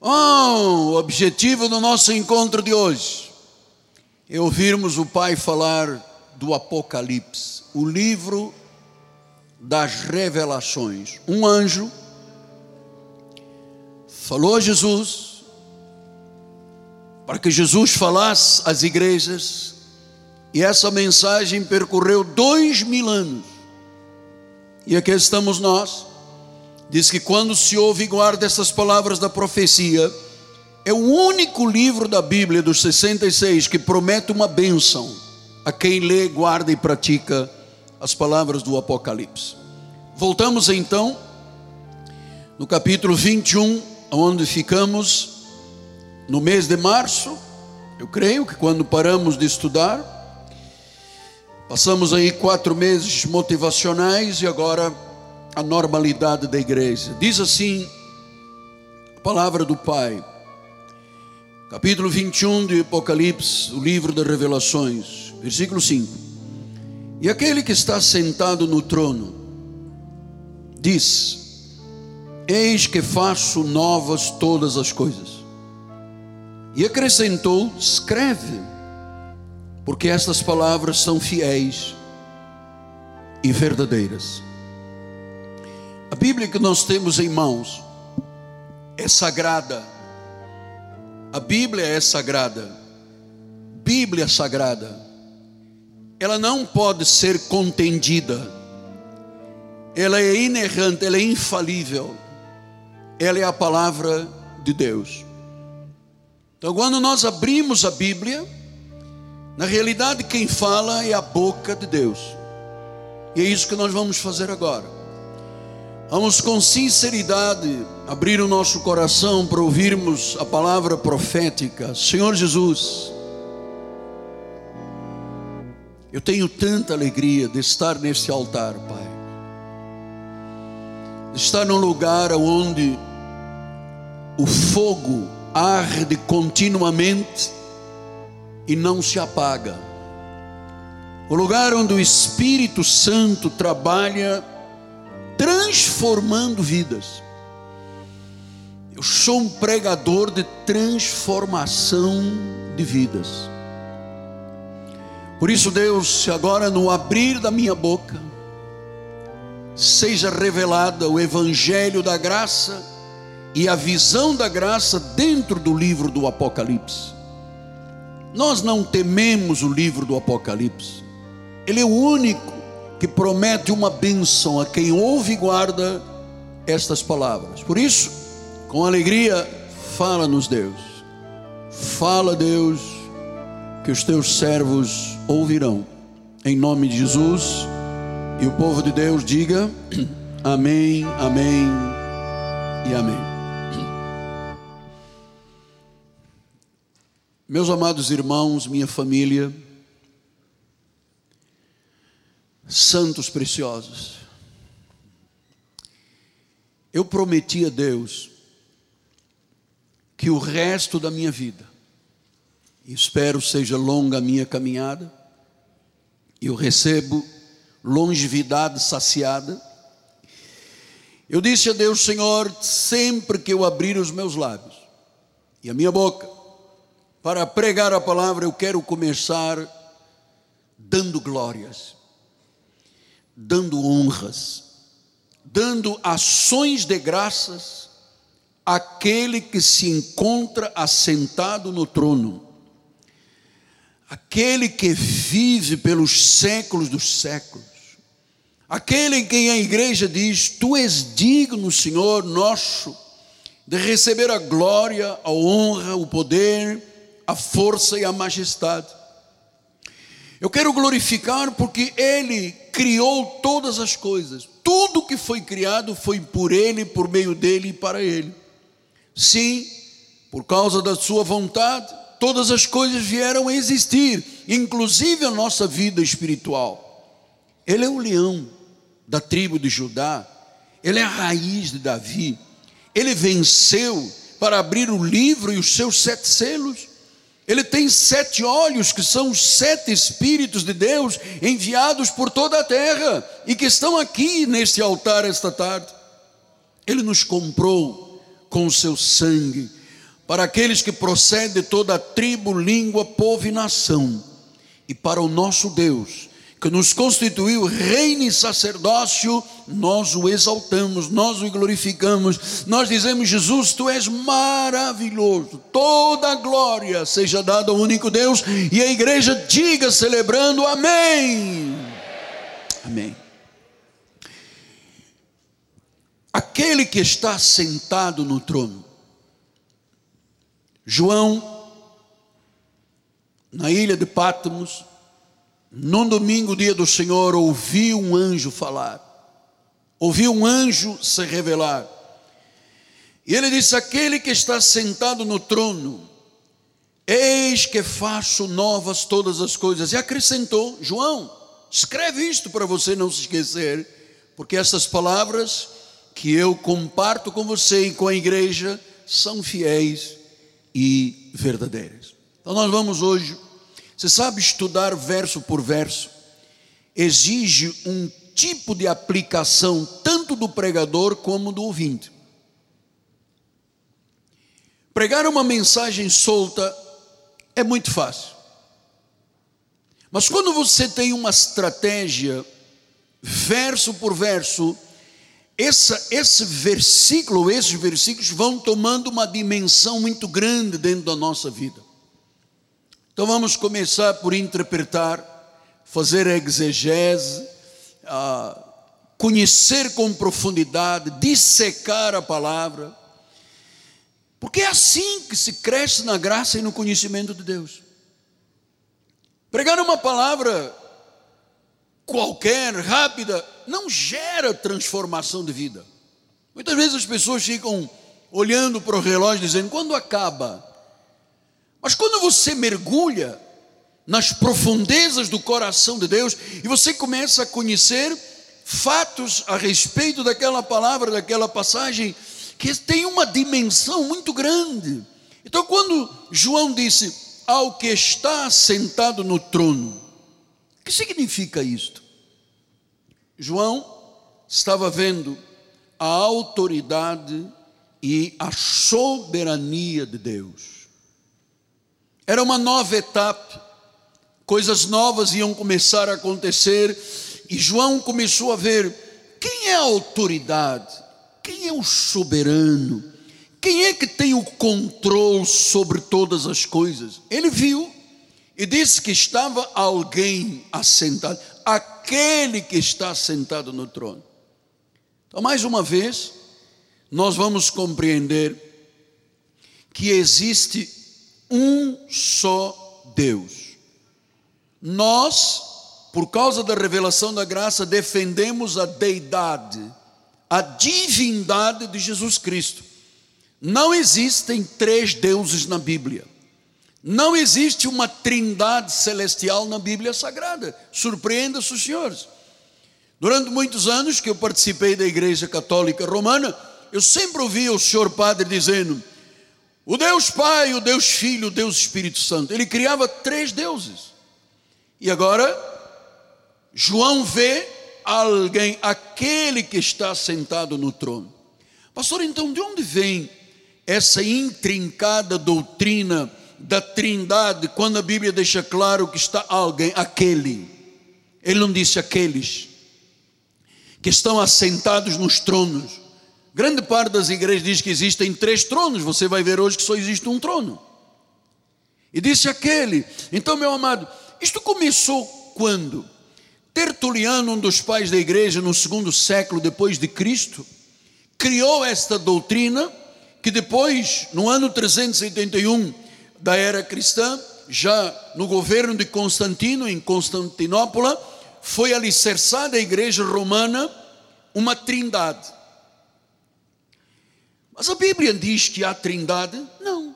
Oh, o objetivo do nosso encontro de hoje é ouvirmos o Pai falar do Apocalipse, o livro das revelações. Um anjo falou a Jesus para que Jesus falasse às igrejas, e essa mensagem percorreu dois mil anos. E aqui estamos nós diz que quando se ouve e guarda essas palavras da profecia, é o único livro da Bíblia dos 66 que promete uma bênção a quem lê, guarda e pratica as palavras do Apocalipse. Voltamos então no capítulo 21, onde ficamos no mês de março. Eu creio que quando paramos de estudar, passamos aí quatro meses motivacionais e agora a normalidade da igreja. Diz assim a palavra do Pai, capítulo 21 de Apocalipse, o livro das Revelações, versículo 5. E aquele que está sentado no trono diz: Eis que faço novas todas as coisas. E acrescentou: Escreve, porque estas palavras são fiéis e verdadeiras. A Bíblia que nós temos em mãos é sagrada. A Bíblia é sagrada. Bíblia sagrada. Ela não pode ser contendida. Ela é inerrante, ela é infalível. Ela é a palavra de Deus. Então, quando nós abrimos a Bíblia, na realidade quem fala é a boca de Deus. E é isso que nós vamos fazer agora. Vamos com sinceridade abrir o nosso coração para ouvirmos a palavra profética. Senhor Jesus, eu tenho tanta alegria de estar nesse altar, Pai. De estar num lugar onde o fogo arde continuamente e não se apaga. O lugar onde o Espírito Santo trabalha transformando vidas. Eu sou um pregador de transformação de vidas. Por isso, Deus, agora no abrir da minha boca, seja revelada o Evangelho da graça e a visão da graça dentro do livro do Apocalipse. Nós não tememos o livro do Apocalipse, ele é o único que promete uma bênção a quem ouve e guarda estas palavras. Por isso, com alegria, fala-nos, Deus. Fala, Deus, que os teus servos ouvirão. Em nome de Jesus. E o povo de Deus diga: Amém, Amém e Amém. Meus amados irmãos, minha família, santos preciosos. Eu prometi a Deus que o resto da minha vida, espero seja longa a minha caminhada, eu recebo longevidade saciada. Eu disse a Deus, Senhor, sempre que eu abrir os meus lábios e a minha boca para pregar a palavra, eu quero começar dando glórias dando honras, dando ações de graças àquele que se encontra assentado no trono, aquele que vive pelos séculos dos séculos, aquele em quem a igreja diz: Tu és digno, Senhor nosso, de receber a glória, a honra, o poder, a força e a majestade. Eu quero glorificar porque Ele criou todas as coisas. Tudo que foi criado foi por Ele, por meio dele e para Ele. Sim, por causa da Sua vontade, todas as coisas vieram a existir, inclusive a nossa vida espiritual. Ele é o leão da tribo de Judá, ele é a raiz de Davi, ele venceu para abrir o livro e os seus sete selos. Ele tem sete olhos, que são os sete Espíritos de Deus enviados por toda a terra e que estão aqui neste altar esta tarde. Ele nos comprou com o seu sangue, para aqueles que procedem de toda a tribo, língua, povo e nação, e para o nosso Deus, que nos constituiu reino e sacerdócio, nós o exaltamos, nós o glorificamos, nós dizemos: Jesus, tu és maravilhoso, toda a glória seja dada ao único Deus, e a igreja diga celebrando: Amém. Amém. Aquele que está sentado no trono, João, na ilha de Patmos, num domingo, dia do Senhor, ouviu um anjo falar, ouviu um anjo se revelar. E ele disse: Aquele que está sentado no trono, eis que faço novas todas as coisas. E acrescentou: João, escreve isto para você não se esquecer, porque essas palavras que eu comparto com você e com a igreja são fiéis e verdadeiras. Então nós vamos hoje você sabe, estudar verso por verso exige um tipo de aplicação tanto do pregador como do ouvinte. Pregar uma mensagem solta é muito fácil. Mas quando você tem uma estratégia, verso por verso, essa, esse versículo, esses versículos vão tomando uma dimensão muito grande dentro da nossa vida. Então vamos começar por interpretar, fazer exegese, conhecer com profundidade, dissecar a palavra, porque é assim que se cresce na graça e no conhecimento de Deus. Pregar uma palavra qualquer, rápida, não gera transformação de vida. Muitas vezes as pessoas ficam olhando para o relógio dizendo: quando acaba? Mas quando você mergulha nas profundezas do coração de Deus e você começa a conhecer fatos a respeito daquela palavra, daquela passagem, que tem uma dimensão muito grande. Então, quando João disse ao que está sentado no trono, o que significa isto? João estava vendo a autoridade e a soberania de Deus. Era uma nova etapa, coisas novas iam começar a acontecer, e João começou a ver quem é a autoridade, quem é o soberano, quem é que tem o controle sobre todas as coisas. Ele viu e disse que estava alguém assentado, aquele que está sentado no trono. Então, mais uma vez, nós vamos compreender que existe um só Deus. Nós, por causa da revelação da graça, defendemos a deidade, a divindade de Jesus Cristo. Não existem três deuses na Bíblia. Não existe uma trindade celestial na Bíblia Sagrada. Surpreenda-se os senhores. Durante muitos anos que eu participei da Igreja Católica Romana, eu sempre ouvia o senhor padre dizendo: o Deus Pai, o Deus Filho, o Deus Espírito Santo. Ele criava três deuses. E agora, João vê alguém, aquele que está sentado no trono. Pastor, então de onde vem essa intrincada doutrina da trindade, quando a Bíblia deixa claro que está alguém, aquele? Ele não disse aqueles que estão assentados nos tronos. Grande parte das igrejas diz que existem três tronos, você vai ver hoje que só existe um trono. E disse aquele. Então, meu amado, isto começou quando? Tertuliano, um dos pais da igreja no segundo século depois de Cristo, criou esta doutrina que depois, no ano 381 da era cristã, já no governo de Constantino, em Constantinopla, foi alicerçada a igreja romana uma trindade. Mas a Bíblia diz que há trindade? Não.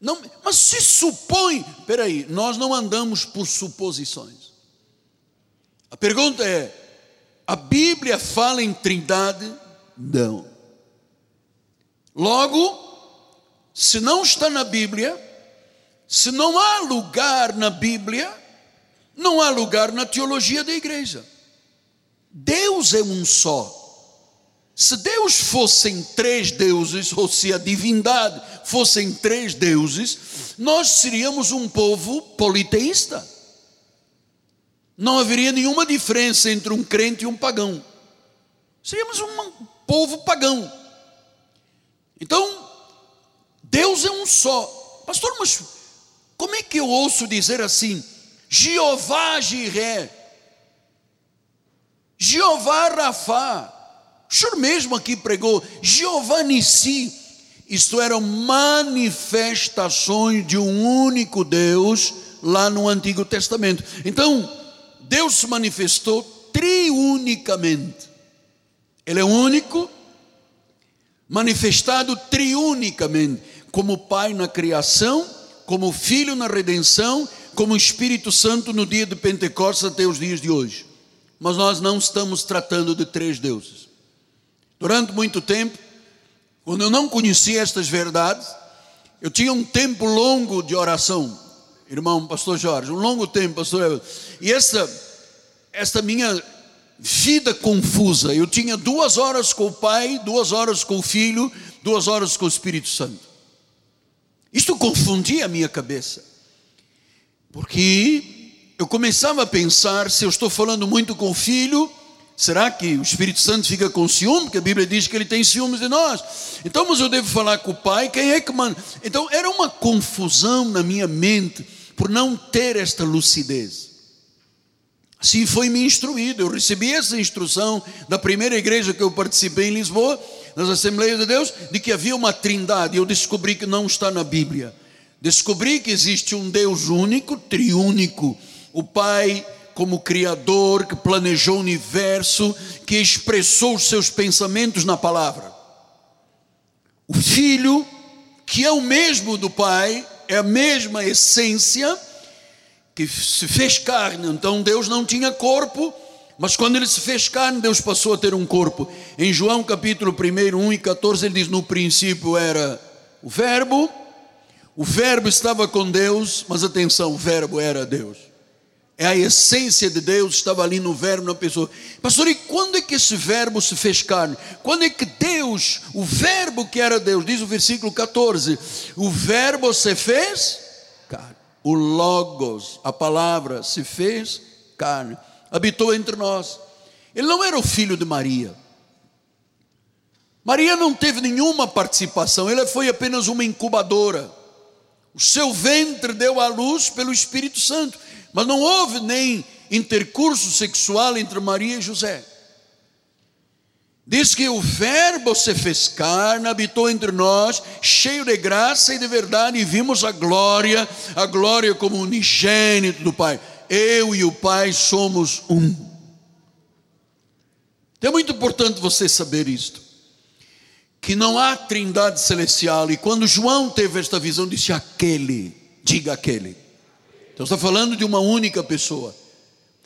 não mas se supõe, aí, nós não andamos por suposições. A pergunta é: a Bíblia fala em trindade? Não. Logo, se não está na Bíblia, se não há lugar na Bíblia, não há lugar na teologia da igreja. Deus é um só. Se Deus fossem três deuses, ou se a divindade fossem três deuses, nós seríamos um povo politeísta. Não haveria nenhuma diferença entre um crente e um pagão. Seríamos um povo pagão. Então, Deus é um só. Pastor, mas como é que eu ouço dizer assim? Jeová Jiré, Jeová Rafá, o senhor mesmo aqui pregou, Jeová Nissi, isto eram manifestações de um único Deus lá no Antigo Testamento. Então, Deus se manifestou triunicamente. Ele é único, manifestado triunicamente, como Pai na criação, como Filho na redenção, como Espírito Santo no dia de Pentecostes até os dias de hoje. Mas nós não estamos tratando de três deuses. Durante muito tempo, quando eu não conhecia estas verdades, eu tinha um tempo longo de oração, irmão pastor Jorge, um longo tempo, pastor E esta, esta minha vida confusa, eu tinha duas horas com o Pai, duas horas com o Filho, duas horas com o Espírito Santo. Isto confundia a minha cabeça, porque eu começava a pensar: se eu estou falando muito com o Filho, será que o Espírito Santo fica com ciúme? Porque a Bíblia diz que ele tem ciúmes de nós. Então, mas eu devo falar com o Pai, quem é que manda? Então, era uma confusão na minha mente por não ter esta lucidez. Assim foi me instruído. Eu recebi essa instrução da primeira igreja que eu participei em Lisboa nas Assembleias de Deus, de que havia uma trindade. Eu descobri que não está na Bíblia. Descobri que existe um Deus único, triúnico, o Pai como Criador, que planejou o universo, que expressou os seus pensamentos na palavra. O Filho, que é o mesmo do Pai, é a mesma essência, que se fez carne. Então Deus não tinha corpo, mas quando ele se fez carne, Deus passou a ter um corpo. Em João capítulo 1, 1 e 14, ele diz: No princípio era o Verbo, o Verbo estava com Deus, mas atenção, o Verbo era Deus. É a essência de Deus, estava ali no Verbo, na pessoa. Pastor, e quando é que esse Verbo se fez carne? Quando é que Deus, o Verbo que era Deus, diz o versículo 14: O Verbo se fez carne. O Logos, a palavra, se fez carne habitou entre nós. Ele não era o filho de Maria. Maria não teve nenhuma participação, ela foi apenas uma incubadora. O seu ventre deu à luz pelo Espírito Santo, mas não houve nem intercurso sexual entre Maria e José. Diz que o Verbo se fez carne, habitou entre nós, cheio de graça e de verdade, e vimos a glória, a glória como unigênito do Pai eu e o Pai somos um. Então é muito importante você saber isto. Que não há trindade celestial. E quando João teve esta visão, disse: aquele, diga aquele. Então está falando de uma única pessoa.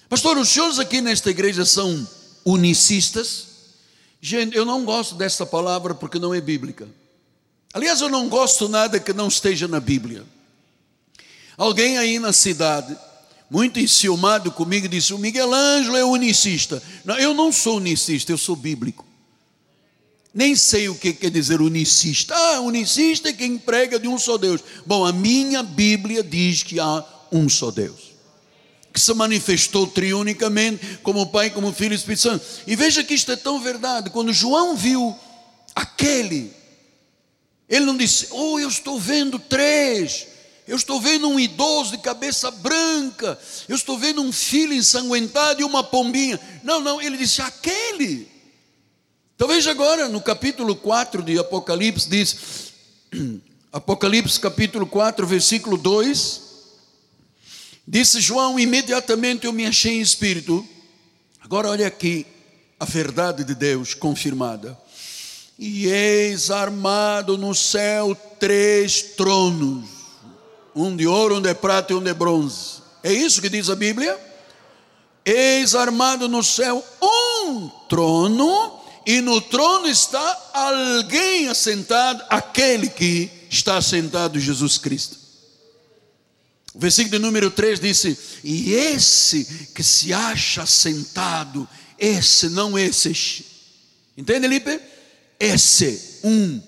Pastor, os senhores aqui nesta igreja são unicistas? Gente, eu não gosto dessa palavra porque não é bíblica. Aliás, eu não gosto nada que não esteja na Bíblia. Alguém aí na cidade muito enciumado comigo, disse: O Miguel Ângelo é unicista. Não, eu não sou unicista, eu sou bíblico. Nem sei o que quer dizer unicista. Ah, unicista é quem prega de um só Deus. Bom, a minha Bíblia diz que há um só Deus. Que se manifestou triunicamente, como Pai, como Filho e Espírito Santo. E veja que isto é tão verdade. Quando João viu aquele, ele não disse, oh, eu estou vendo três eu estou vendo um idoso de cabeça branca, eu estou vendo um filho ensanguentado e uma pombinha. Não, não, ele disse: aquele. Então veja agora no capítulo 4 de Apocalipse, diz, Apocalipse capítulo 4, versículo 2: Disse João: imediatamente eu me achei em espírito. Agora olha aqui a verdade de Deus confirmada. E eis armado no céu três tronos um de ouro, um de prata e um de bronze. É isso que diz a Bíblia? Eis armado no céu um trono, e no trono está alguém assentado, aquele que está assentado, Jesus Cristo. O versículo número 3 disse: E esse que se acha sentado, esse, não esses, Entende, Lipe? Esse um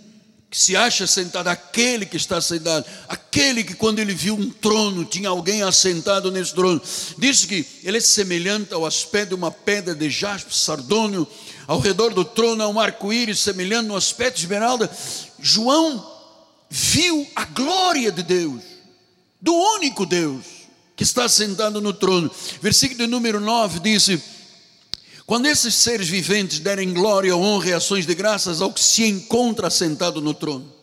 que se acha sentado, aquele que está sentado, aquele que quando ele viu um trono, tinha alguém assentado nesse trono, diz que ele é semelhante ao aspecto de uma pedra de jaspe sardônio, ao redor do trono há um arco-íris semelhante no aspecto de esmeralda. João viu a glória de Deus, do único Deus que está sentado no trono. Versículo número 9 diz: quando esses seres viventes derem glória, honra e ações de graças ao que se encontra sentado no trono,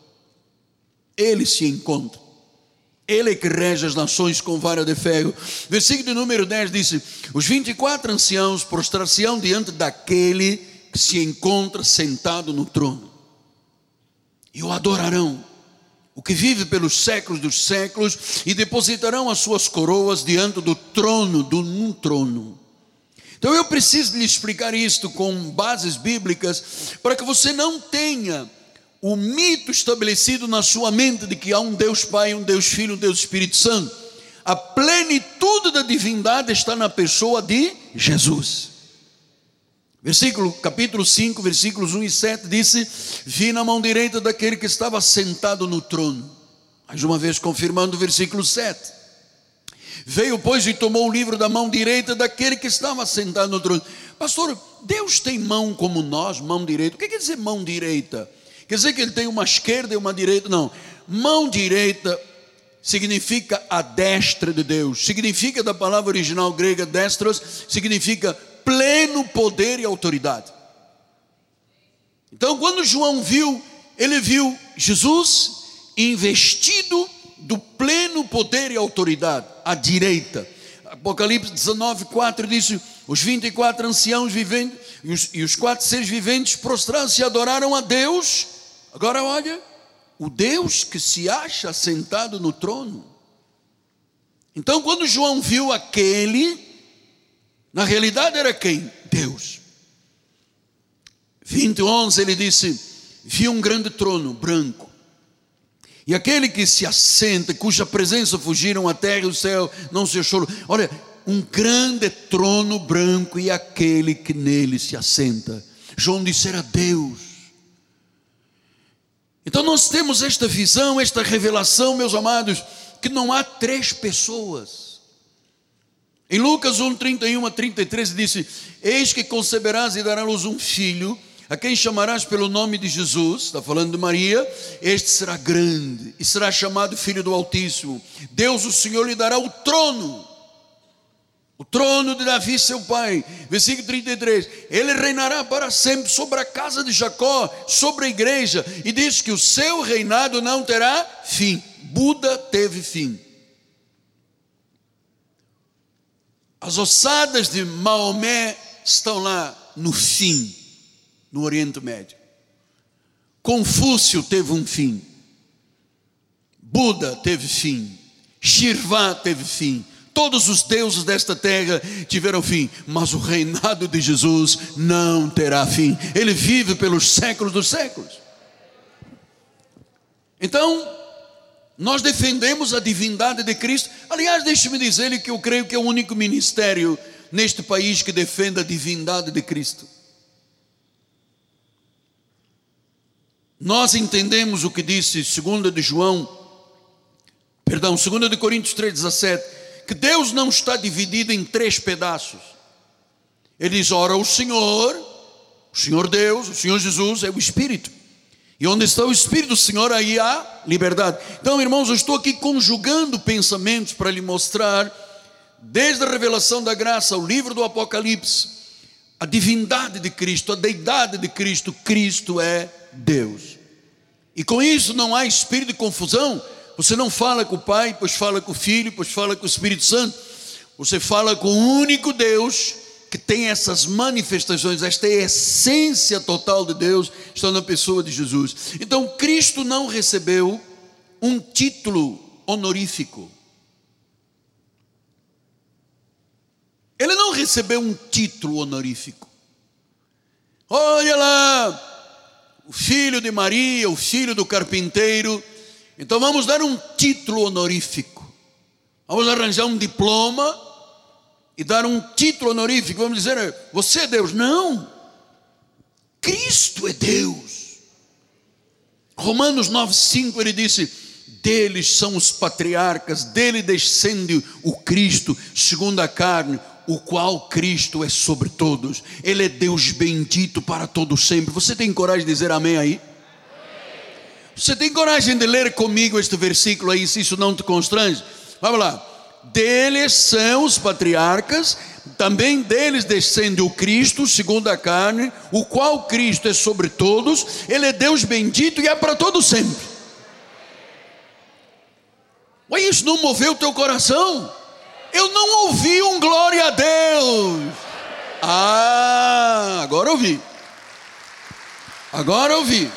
ele se encontra. Ele é que rege as nações com vara de ferro. Versículo número 10 diz: Os 24 anciãos prostrar-se-ão diante daquele que se encontra sentado no trono, e o adorarão, o que vive pelos séculos dos séculos, e depositarão as suas coroas diante do trono, do um trono então eu preciso lhe explicar isto com bases bíblicas, para que você não tenha o mito estabelecido na sua mente de que há um Deus Pai, um Deus Filho, um Deus Espírito Santo. A plenitude da divindade está na pessoa de Jesus. Versículo, capítulo 5, versículos 1 e 7 disse: Vi na mão direita daquele que estava sentado no trono. Mais uma vez confirmando o versículo 7. Veio, pois, e tomou o livro da mão direita daquele que estava sentado no trono. Pastor, Deus tem mão como nós, mão direita. O que quer dizer mão direita? Quer dizer que ele tem uma esquerda e uma direita? Não. Mão direita significa a destra de Deus. Significa da palavra original grega destros, significa pleno poder e autoridade. Então, quando João viu, ele viu Jesus investido do pleno poder e autoridade, à direita. Apocalipse 19, 4 diz: Os 24 anciãos viventes e os, e os quatro seres viventes prostraram-se e adoraram a Deus. Agora olha, o Deus que se acha sentado no trono. Então, quando João viu aquele, na realidade era quem? Deus. 20, 11 ele disse: Vi um grande trono branco e aquele que se assenta, cuja presença fugiram a terra e o céu, não se choro. Olha, um grande trono branco e aquele que nele se assenta. João disse era Deus. Então nós temos esta visão, esta revelação, meus amados, que não há três pessoas. Em Lucas 1, 31 a 33 disse: Eis que conceberás e darás um filho a quem chamarás pelo nome de Jesus, está falando de Maria, este será grande e será chamado Filho do Altíssimo. Deus, o Senhor, lhe dará o trono, o trono de Davi, seu pai. Versículo 33: Ele reinará para sempre sobre a casa de Jacó, sobre a igreja, e diz que o seu reinado não terá fim. Buda teve fim. As ossadas de Maomé estão lá no fim no Oriente Médio. Confúcio teve um fim. Buda teve fim. Shirvá teve fim. Todos os deuses desta terra tiveram fim, mas o reinado de Jesus não terá fim. Ele vive pelos séculos dos séculos. Então, nós defendemos a divindade de Cristo. Aliás, deixe-me dizer-lhe que eu creio que é o único ministério neste país que defende a divindade de Cristo. Nós entendemos o que disse 2 de João, perdão, 2 de Coríntios 3,17, que Deus não está dividido em três pedaços. Ele diz: ora, o Senhor, o Senhor Deus, o Senhor Jesus é o Espírito. E onde está o Espírito do Senhor, aí há liberdade. Então, irmãos, eu estou aqui conjugando pensamentos para lhe mostrar, desde a revelação da graça, o livro do Apocalipse, a divindade de Cristo, a deidade de Cristo. Cristo é Deus. E com isso não há espírito de confusão. Você não fala com o Pai, pois fala com o Filho, pois fala com o Espírito Santo. Você fala com o único Deus que tem essas manifestações, esta essência total de Deus, está na pessoa de Jesus. Então, Cristo não recebeu um título honorífico. Ele não recebeu um título honorífico. Olha lá, o filho de Maria, o filho do carpinteiro. Então vamos dar um título honorífico. Vamos arranjar um diploma e dar um título honorífico. Vamos dizer, você é Deus. Não. Cristo é Deus. Romanos 9,5 ele disse: deles são os patriarcas, dele descende o Cristo, segundo a carne, o qual Cristo é sobre todos. Ele é Deus bendito para todos sempre. Você tem coragem de dizer amém aí? Você tem coragem de ler comigo este versículo aí, se isso não te constrange? Vamos lá. Deles são os patriarcas, também deles descende o Cristo, segundo a carne, o qual Cristo é sobre todos, ele é Deus bendito e é para todos sempre. Mas isso não moveu o teu coração? Eu não ouvi um glória a Deus. Ah, agora ouvi. Agora ouvi.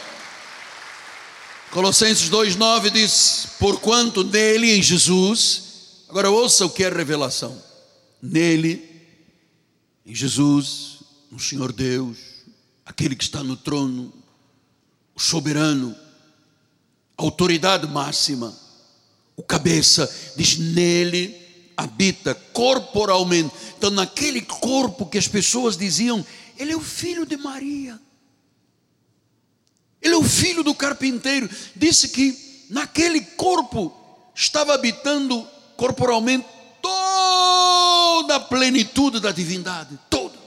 Colossenses 2,9 diz: Porquanto nele, em Jesus, agora ouça o que é revelação: nele, em Jesus, no Senhor Deus, aquele que está no trono, o soberano, a autoridade máxima, o cabeça, diz: nele habita corporalmente. Então, naquele corpo que as pessoas diziam, ele é o filho de Maria. Ele é o filho do carpinteiro. Disse que naquele corpo estava habitando corporalmente toda a plenitude da divindade, toda.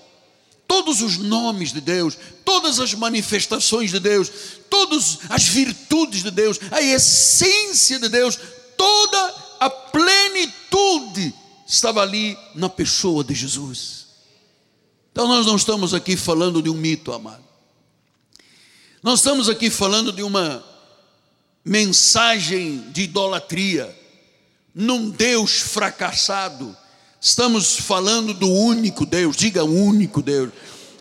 Todos os nomes de Deus, todas as manifestações de Deus, todas as virtudes de Deus, a essência de Deus, toda a plenitude estava ali na pessoa de Jesus. Então nós não estamos aqui falando de um mito, amado. Nós estamos aqui falando de uma mensagem de idolatria, num Deus fracassado. Estamos falando do único Deus, diga único Deus.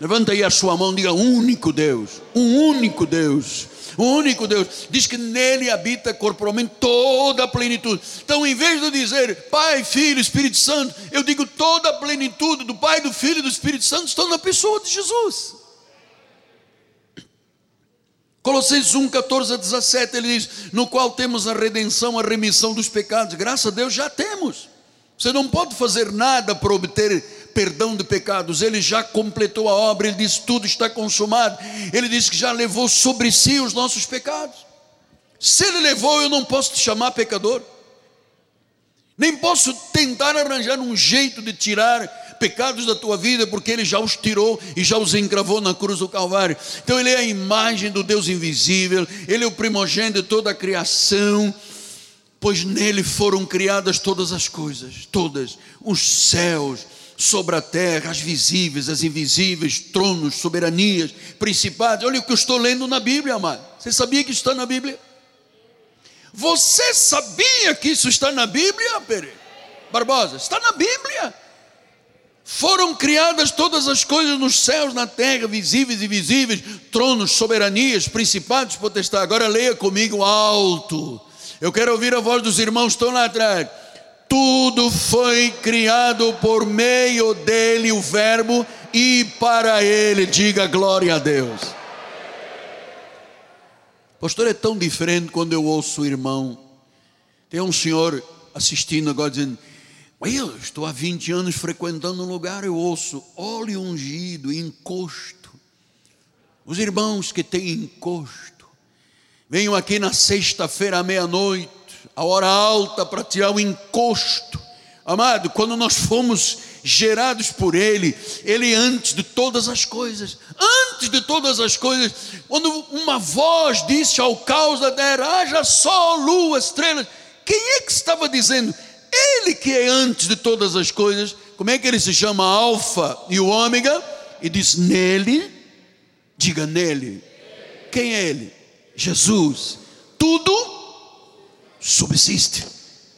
Levanta aí a sua mão, diga único Deus, um único Deus, o único Deus. Diz que nele habita corporalmente toda a plenitude. Então, em vez de dizer Pai, Filho, Espírito Santo, eu digo toda a plenitude do Pai, do Filho e do Espírito Santo estão na pessoa de Jesus. Colossenses 1, 14 a 17, ele diz: No qual temos a redenção, a remissão dos pecados. Graças a Deus já temos. Você não pode fazer nada para obter perdão de pecados. Ele já completou a obra, ele diz: Tudo está consumado. Ele diz que já levou sobre si os nossos pecados. Se ele levou, eu não posso te chamar pecador. Nem posso tentar arranjar um jeito de tirar pecados da tua vida, porque Ele já os tirou e já os encravou na cruz do Calvário. Então Ele é a imagem do Deus invisível, Ele é o primogênito de toda a criação, pois nele foram criadas todas as coisas, todas, os céus, sobre a terra, as visíveis, as invisíveis, tronos, soberanias, principados. Olha o que eu estou lendo na Bíblia, amado. Você sabia que está na Bíblia? Você sabia que isso está na Bíblia, Pere? Barbosa? Está na Bíblia. Foram criadas todas as coisas nos céus, na terra, visíveis e invisíveis, tronos, soberanias, principados, potestades. Agora leia comigo alto. Eu quero ouvir a voz dos irmãos estão lá atrás. Tudo foi criado por meio dele, o Verbo, e para ele. Diga glória a Deus. Pastor, é tão diferente quando eu ouço o irmão. Tem um senhor assistindo agora dizendo eu estou há 20 anos frequentando um lugar, eu ouço óleo ungido, encosto. Os irmãos que têm encosto, venham aqui na sexta-feira à meia-noite, a hora alta para tirar o encosto. Amado, quando nós fomos gerados por Ele, Ele antes de todas as coisas, antes de todas as coisas, quando uma voz disse ao caos da terra: haja sol, lua, estrelas, quem é que estava dizendo? Ele que é antes de todas as coisas, como é que ele se chama Alfa e o Ômega? E diz nele, diga nele. Quem é ele? Jesus. Tudo subsiste.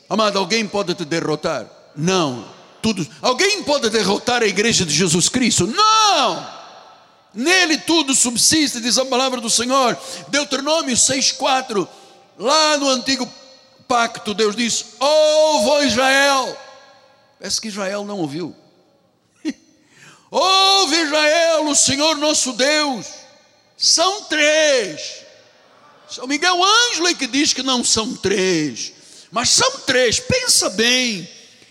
Amado, alguém pode te derrotar? Não. Tudo. Alguém pode derrotar a igreja de Jesus Cristo? Não. Nele tudo subsiste, diz a palavra do Senhor. Deuteronômio 6,4. Lá no antigo pacto, Deus diz: Ouve Israel. Parece que Israel não ouviu. Ouve Israel, o Senhor nosso Deus. São três. São Miguel Ângelo é que diz que não são três, mas são três. Pensa bem.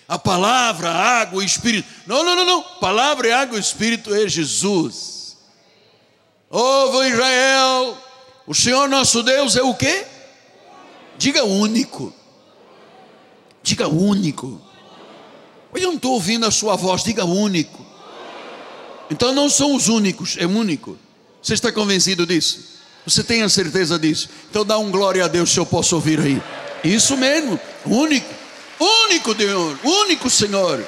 A palavra, a água e espírito. Não, não, não, não. Palavra, água e espírito é Jesus. Ouve Israel, o Senhor nosso Deus é o quê? Diga único. Diga único. Eu não estou ouvindo a sua voz, diga único. Então não são os únicos, é único. Você está convencido disso? Você tem a certeza disso? Então dá um glória a Deus se eu posso ouvir aí. Isso mesmo, único, único Deus, único Senhor.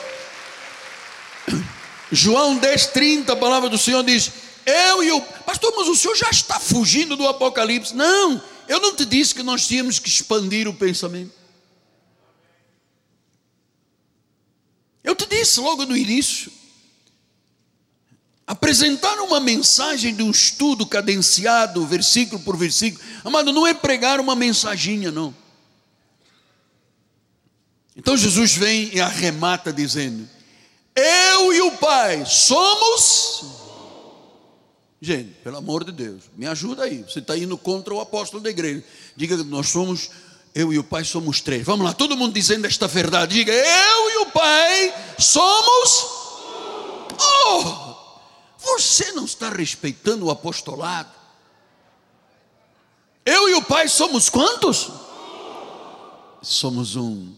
João 10, 30, a palavra do Senhor diz: Eu e o pastor, mas o senhor já está fugindo do Apocalipse. Não, eu não te disse que nós tínhamos que expandir o pensamento. Eu te disse logo no início. Apresentar uma mensagem de um estudo cadenciado, versículo por versículo, amado, não é pregar uma mensaginha, não. Então Jesus vem e arremata dizendo: Eu e o Pai somos. Gente, pelo amor de Deus, me ajuda aí. Você está indo contra o apóstolo da igreja. Diga que nós somos, eu e o Pai somos três. Vamos lá, todo mundo dizendo esta verdade. Diga, eu e o Pai somos. Oh, você não está respeitando o apostolado? Eu e o Pai somos quantos? Somos um.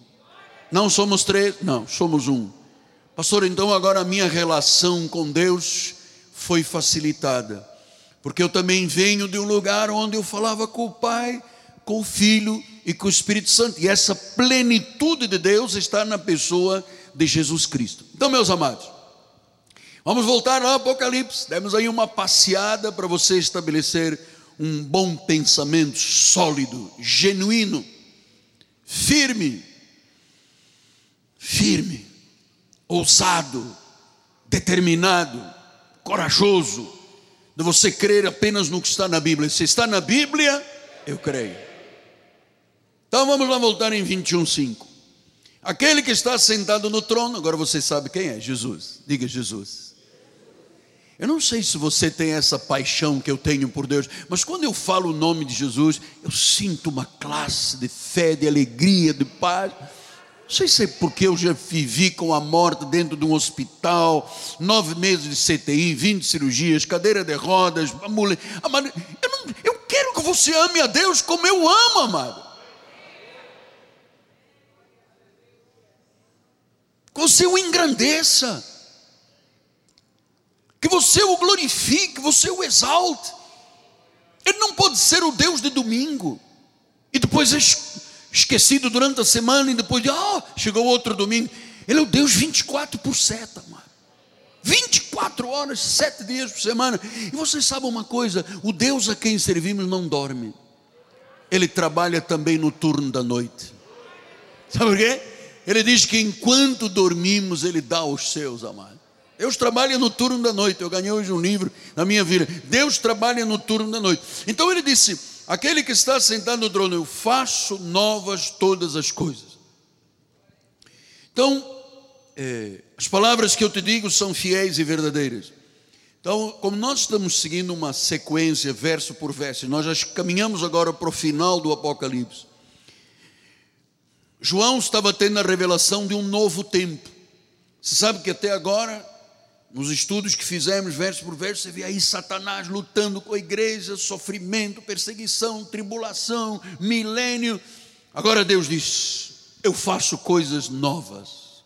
Não somos três? Não, somos um. Pastor, então agora a minha relação com Deus foi facilitada, porque eu também venho de um lugar onde eu falava com o Pai, com o Filho e com o Espírito Santo, e essa plenitude de Deus está na pessoa de Jesus Cristo. Então, meus amados, vamos voltar ao Apocalipse, demos aí uma passeada para você estabelecer um bom pensamento sólido, genuíno, firme firme, ousado, determinado, corajoso, de você crer apenas no que está na Bíblia. Se está na Bíblia, eu creio. Então vamos lá voltar em 21:5. Aquele que está sentado no trono, agora você sabe quem é? Jesus. Diga Jesus. Eu não sei se você tem essa paixão que eu tenho por Deus, mas quando eu falo o nome de Jesus, eu sinto uma classe de fé, de alegria, de paz. Não sei se é porque eu já vivi com a morte dentro de um hospital, nove meses de CTI, 20 cirurgias, cadeira de rodas, mulher. Amado, eu, não, eu quero que você ame a Deus como eu amo, amado. Que você o engrandeça, que você o glorifique, que você o exalte. Ele não pode ser o Deus de domingo e depois esquecido durante a semana e depois, ah, chegou outro domingo. Ele é o Deus 24 por 7, amado. 24 horas, 7 dias por semana. E você sabe uma coisa: o Deus a quem servimos não dorme, ele trabalha também no turno da noite. Sabe por quê? Ele diz que enquanto dormimos, ele dá aos seus, amados. Deus trabalha no turno da noite. Eu ganhei hoje um livro na minha vida. Deus trabalha no turno da noite. Então ele disse: aquele que está sentado no trono, eu faço novas todas as coisas. Então, é, as palavras que eu te digo são fiéis e verdadeiras. Então, como nós estamos seguindo uma sequência, verso por verso, nós já caminhamos agora para o final do Apocalipse. João estava tendo a revelação de um novo tempo. Você sabe que até agora nos estudos que fizemos, verso por verso, você vê aí Satanás lutando com a igreja, sofrimento, perseguição, tribulação, milênio. Agora Deus diz: Eu faço coisas novas,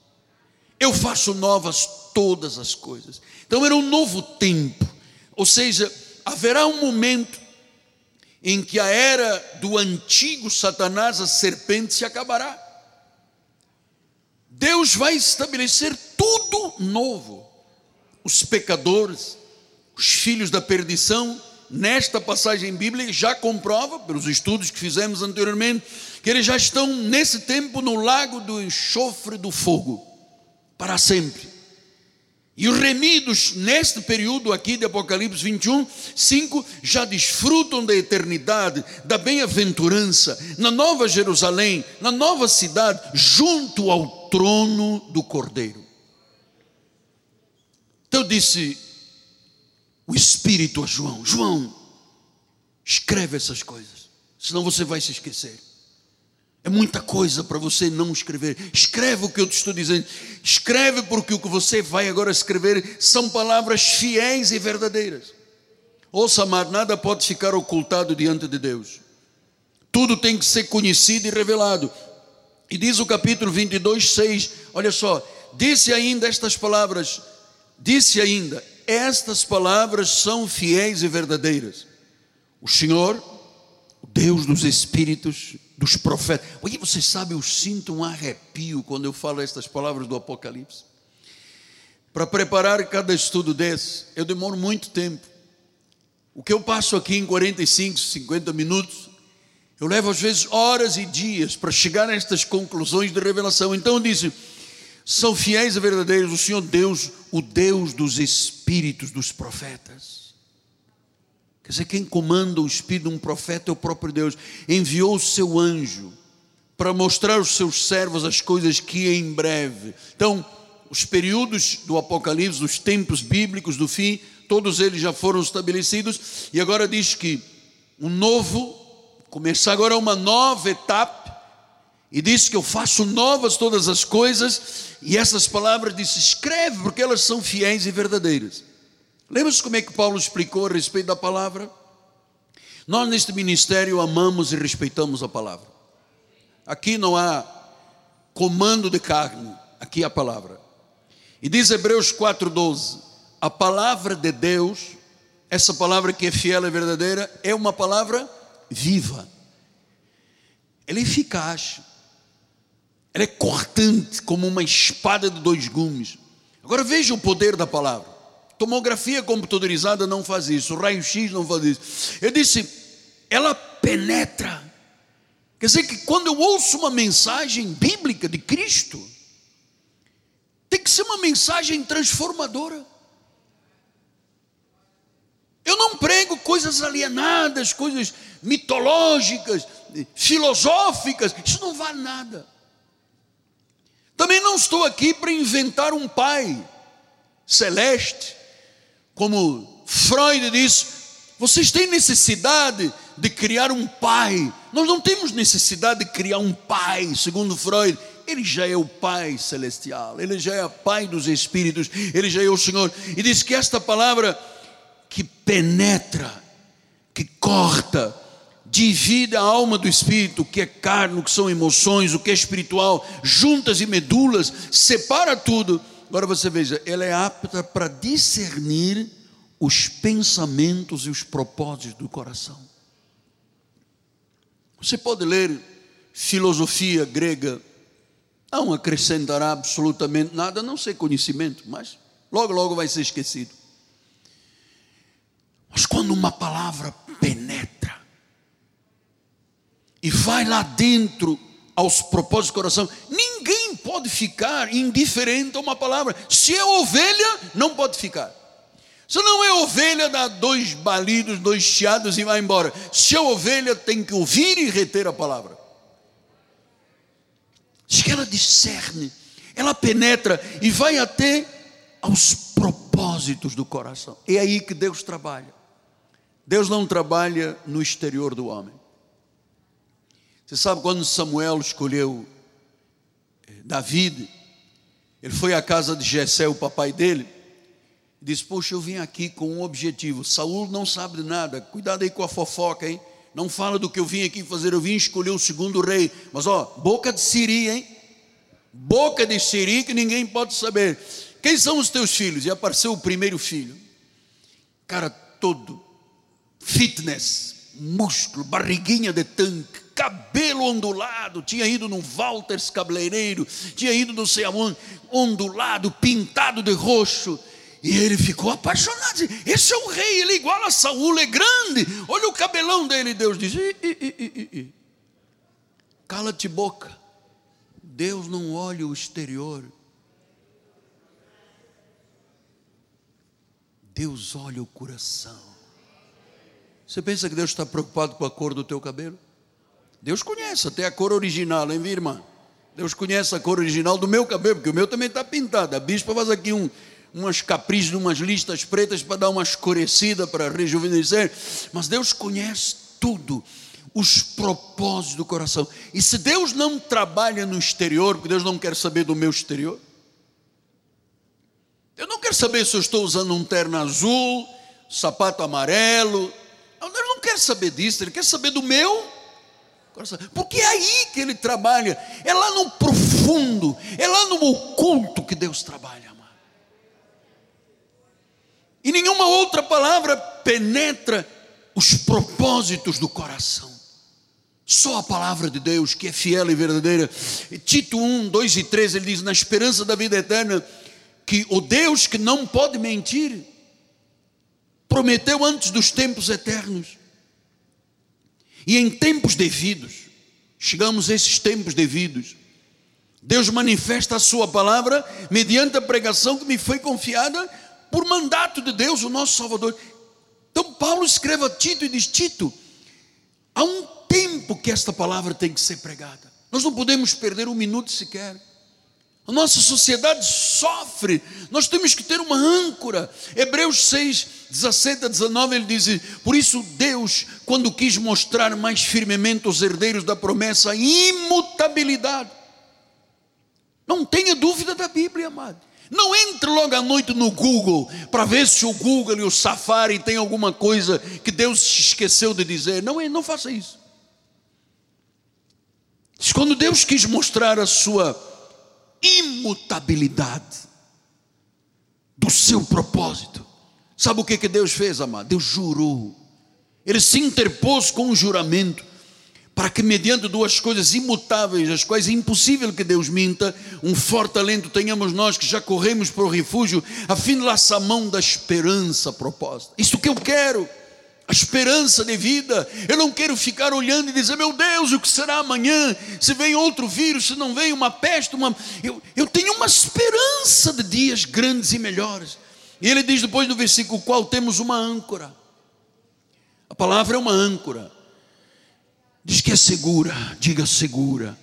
eu faço novas todas as coisas. Então era um novo tempo, ou seja, haverá um momento em que a era do antigo Satanás, a serpente, se acabará. Deus vai estabelecer tudo novo os pecadores, os filhos da perdição, nesta passagem bíblica já comprova, pelos estudos que fizemos anteriormente, que eles já estão nesse tempo no lago do enxofre do fogo, para sempre. E os remidos, neste período aqui de Apocalipse 21, 5, já desfrutam da eternidade, da bem-aventurança, na Nova Jerusalém, na nova cidade, junto ao trono do Cordeiro. Então disse o Espírito a João: João, escreve essas coisas, senão você vai se esquecer. É muita coisa para você não escrever. Escreve o que eu te estou dizendo. Escreve porque o que você vai agora escrever são palavras fiéis e verdadeiras. Ouça, amado, nada pode ficar ocultado diante de Deus. Tudo tem que ser conhecido e revelado. E diz o capítulo 22, 6, olha só, disse ainda estas palavras, disse ainda, estas palavras são fiéis e verdadeiras. O Senhor, o Deus dos Espíritos, dos profetas. Olha, você sabe, eu sinto um arrepio quando eu falo estas palavras do Apocalipse. Para preparar cada estudo desse, eu demoro muito tempo. O que eu passo aqui em 45, 50 minutos, eu levo às vezes horas e dias para chegar a estas conclusões de revelação. Então eu disse: são fiéis e verdadeiros o Senhor Deus, o Deus dos espíritos dos profetas. Quer dizer, quem comanda o espírito de um profeta é o próprio Deus. Enviou o seu anjo para mostrar aos seus servos as coisas que em breve. Então, os períodos do Apocalipse, os tempos bíblicos do fim, todos eles já foram estabelecidos, e agora diz que um novo, começar agora uma nova etapa, e diz que eu faço novas todas as coisas, e essas palavras diz, escreve, porque elas são fiéis e verdadeiras. Lembra-se como é que Paulo explicou a respeito da palavra? Nós neste ministério amamos e respeitamos a palavra. Aqui não há comando de carne, aqui há a palavra. E diz Hebreus 4,12: a palavra de Deus, essa palavra que é fiel e verdadeira, é uma palavra viva. Ela é eficaz. Ela é cortante como uma espada de dois gumes. Agora veja o poder da palavra. Tomografia computadorizada não faz isso, raio-x não faz isso. Eu disse, ela penetra. Quer dizer que quando eu ouço uma mensagem bíblica de Cristo, tem que ser uma mensagem transformadora. Eu não prego coisas alienadas, coisas mitológicas, filosóficas, isso não vale nada. Também não estou aqui para inventar um pai celeste, como Freud disse, vocês têm necessidade de criar um pai. Nós não temos necessidade de criar um pai, segundo Freud. Ele já é o Pai celestial, ele já é o Pai dos Espíritos, ele já é o Senhor. E diz que esta palavra que penetra, que corta, divide a alma do espírito, o que é carne, o que são emoções, o que é espiritual, juntas e medulas, separa tudo. Agora você veja, ela é apta para discernir os pensamentos e os propósitos do coração. Você pode ler filosofia grega, não acrescentará absolutamente nada, não ser conhecimento, mas logo, logo vai ser esquecido. Mas quando uma palavra penetra e vai lá dentro aos propósitos do coração, ninguém pode ficar indiferente a uma palavra. Se é ovelha, não pode ficar. Se não é ovelha, dá dois balidos, dois chiados e vai embora. Se é ovelha, tem que ouvir e reter a palavra. Diz que ela discerne, ela penetra e vai até aos propósitos do coração. É aí que Deus trabalha. Deus não trabalha no exterior do homem. Você sabe quando Samuel escolheu eh, David, ele foi à casa de Jessé, o papai dele, e disse: Poxa, eu vim aqui com um objetivo. Saul não sabe de nada, cuidado aí com a fofoca, hein? Não fala do que eu vim aqui fazer, eu vim escolher o segundo rei. Mas ó, boca de siri, hein? Boca de siri que ninguém pode saber. Quem são os teus filhos? E apareceu o primeiro filho. Cara todo fitness, músculo, barriguinha de tanque, cabelo ondulado, tinha ido no Walters cabeleireiro, tinha ido no sei aonde, ondulado, pintado de roxo. E ele ficou apaixonado. Esse é o rei, ele é igual a Saul, é grande. Olha o cabelão dele. Deus diz: cala-te boca. Deus não olha o exterior. Deus olha o coração. Você pensa que Deus está preocupado com a cor do teu cabelo? Deus conhece até a cor original, hein, minha irmã? Deus conhece a cor original do meu cabelo, porque o meu também está pintado. A bispa faz aqui um, umas caprichos, umas listas pretas para dar uma escurecida, para rejuvenescer. Mas Deus conhece tudo, os propósitos do coração. E se Deus não trabalha no exterior, porque Deus não quer saber do meu exterior, eu não quero saber se eu estou usando um terno azul, sapato amarelo. Ele não quer saber disso, ele quer saber do meu coração. Porque é aí que ele trabalha, é lá no profundo, é lá no oculto que Deus trabalha. Amado. E nenhuma outra palavra penetra os propósitos do coração. Só a palavra de Deus, que é fiel e verdadeira. Tito 1, 2 e 3, ele diz: Na esperança da vida eterna, que o Deus que não pode mentir, prometeu antes dos tempos eternos, e em tempos devidos, chegamos a esses tempos devidos, Deus manifesta a Sua palavra mediante a pregação que me foi confiada por mandato de Deus, o nosso Salvador. Então, Paulo escreve a Tito e diz: Tito, há um tempo que esta palavra tem que ser pregada, nós não podemos perder um minuto sequer. A nossa sociedade sofre, nós temos que ter uma âncora. Hebreus 6, 17 a 19, ele diz: Por isso, Deus, quando quis mostrar mais firmemente os herdeiros da promessa, a imutabilidade. Não tenha dúvida da Bíblia, amado. Não entre logo à noite no Google para ver se o Google e o Safari tem alguma coisa que Deus esqueceu de dizer. Não, não faça isso. Quando Deus quis mostrar a sua imutabilidade do seu propósito. Sabe o que, que Deus fez, amado? Deus jurou. Ele se interpôs com um juramento para que, mediante duas coisas imutáveis, as quais é impossível que Deus minta, um forte alento tenhamos nós que já corremos para o refúgio, a fim de laçar a mão da esperança proposta. Isso que eu quero a esperança de vida. Eu não quero ficar olhando e dizer, meu Deus, o que será amanhã? Se vem outro vírus, se não vem uma peste, uma... Eu, eu tenho uma esperança de dias grandes e melhores. E ele diz depois no versículo qual temos uma âncora. A palavra é uma âncora. Diz que é segura, diga segura.